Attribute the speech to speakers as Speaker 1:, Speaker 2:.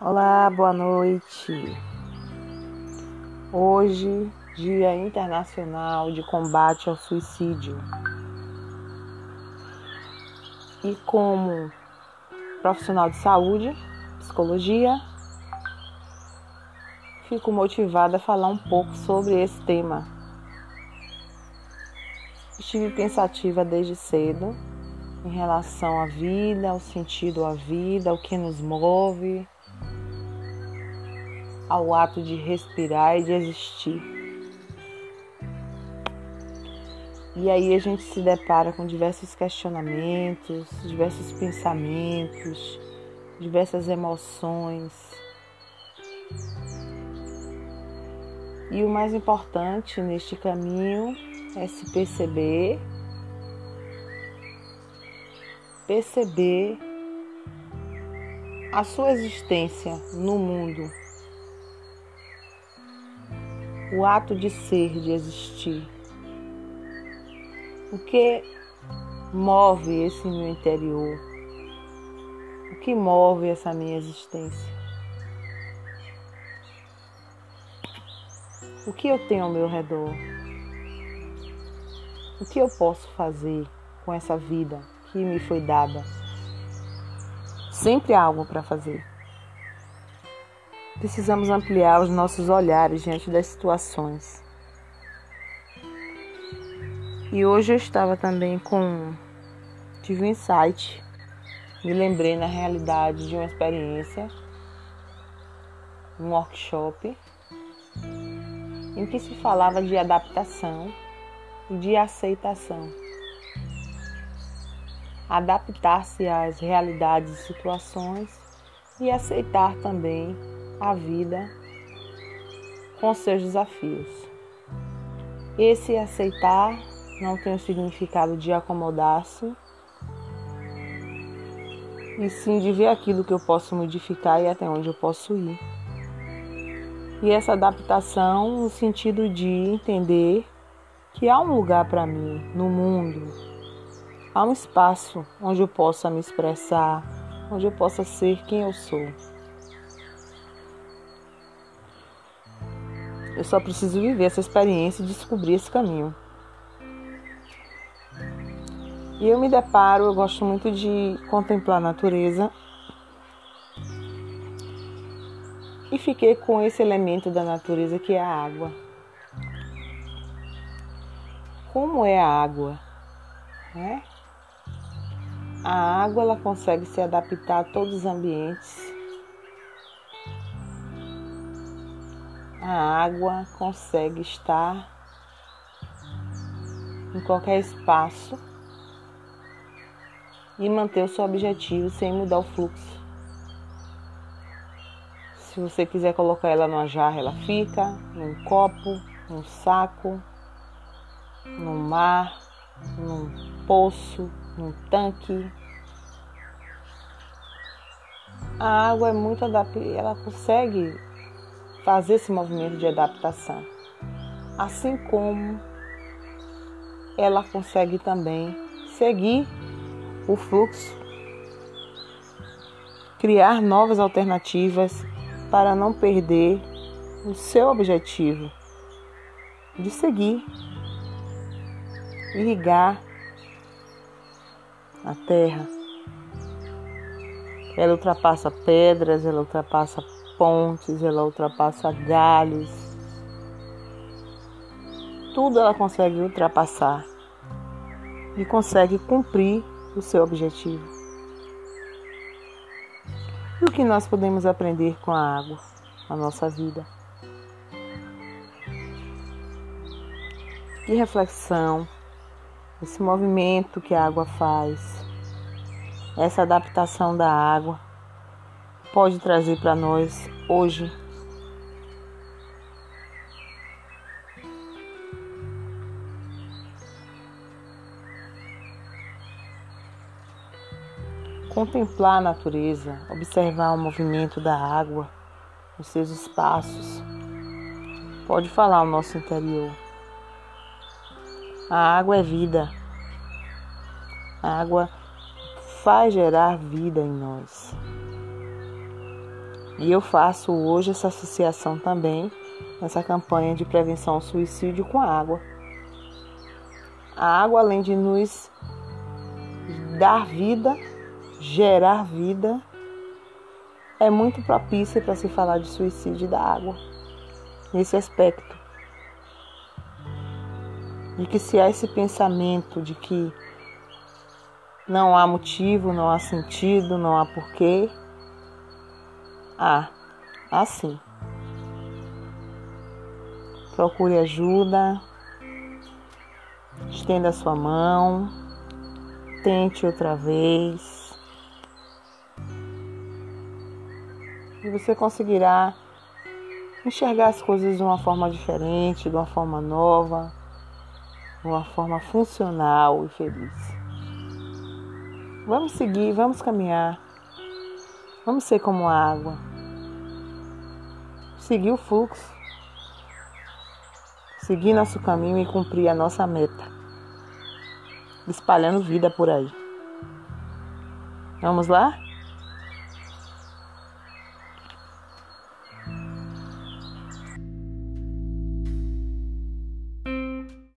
Speaker 1: Olá, boa noite. Hoje, Dia Internacional de Combate ao Suicídio. E como profissional de saúde, psicologia, fico motivada a falar um pouco sobre esse tema. Estive pensativa desde cedo em relação à vida, ao sentido à vida, ao que nos move ao ato de respirar e de existir. E aí a gente se depara com diversos questionamentos, diversos pensamentos, diversas emoções. E o mais importante neste caminho é se perceber, perceber a sua existência no mundo o ato de ser, de existir. O que move esse meu interior? O que move essa minha existência? O que eu tenho ao meu redor? O que eu posso fazer com essa vida que me foi dada? Sempre há algo para fazer. Precisamos ampliar os nossos olhares diante das situações. E hoje eu estava também com. Tive um insight. Me lembrei na realidade de uma experiência, um workshop, em que se falava de adaptação e de aceitação. Adaptar-se às realidades e situações e aceitar também a vida com seus desafios. Esse aceitar não tem o significado de acomodar-se, e sim de ver aquilo que eu posso modificar e até onde eu posso ir. E essa adaptação no sentido de entender que há um lugar para mim no mundo, há um espaço onde eu possa me expressar, onde eu possa ser quem eu sou. Eu só preciso viver essa experiência e descobrir esse caminho. E eu me deparo, eu gosto muito de contemplar a natureza. E fiquei com esse elemento da natureza que é a água. Como é a água? Né? A água ela consegue se adaptar a todos os ambientes a água consegue estar em qualquer espaço e manter o seu objetivo sem mudar o fluxo. Se você quiser colocar ela numa jarra, ela fica, num copo, num saco, no mar, num poço, num tanque. A água é muito adaptada, ela consegue fazer esse movimento de adaptação. Assim como ela consegue também seguir o fluxo, criar novas alternativas para não perder o seu objetivo de seguir, irrigar a terra. Ela ultrapassa pedras, ela ultrapassa pontes, ela ultrapassa galhos. Tudo ela consegue ultrapassar e consegue cumprir o seu objetivo. E o que nós podemos aprender com a água na nossa vida? Que reflexão, esse movimento que a água faz, essa adaptação da água pode trazer para nós hoje. Contemplar a natureza, observar o movimento da água, os seus espaços, pode falar ao nosso interior. A água é vida. A água faz gerar vida em nós. E eu faço hoje essa associação também, nessa campanha de prevenção ao suicídio com a água. A água, além de nos dar vida, gerar vida, é muito propícia para se falar de suicídio da água, nesse aspecto. De que se há esse pensamento de que não há motivo, não há sentido, não há porquê, há, há sim. Procure ajuda, estenda a sua mão, tente outra vez. e você conseguirá enxergar as coisas de uma forma diferente, de uma forma nova, de uma forma funcional e feliz. Vamos seguir, vamos caminhar, vamos ser como a água, seguir o fluxo, seguir nosso caminho e cumprir a nossa meta, espalhando vida por aí. Vamos lá?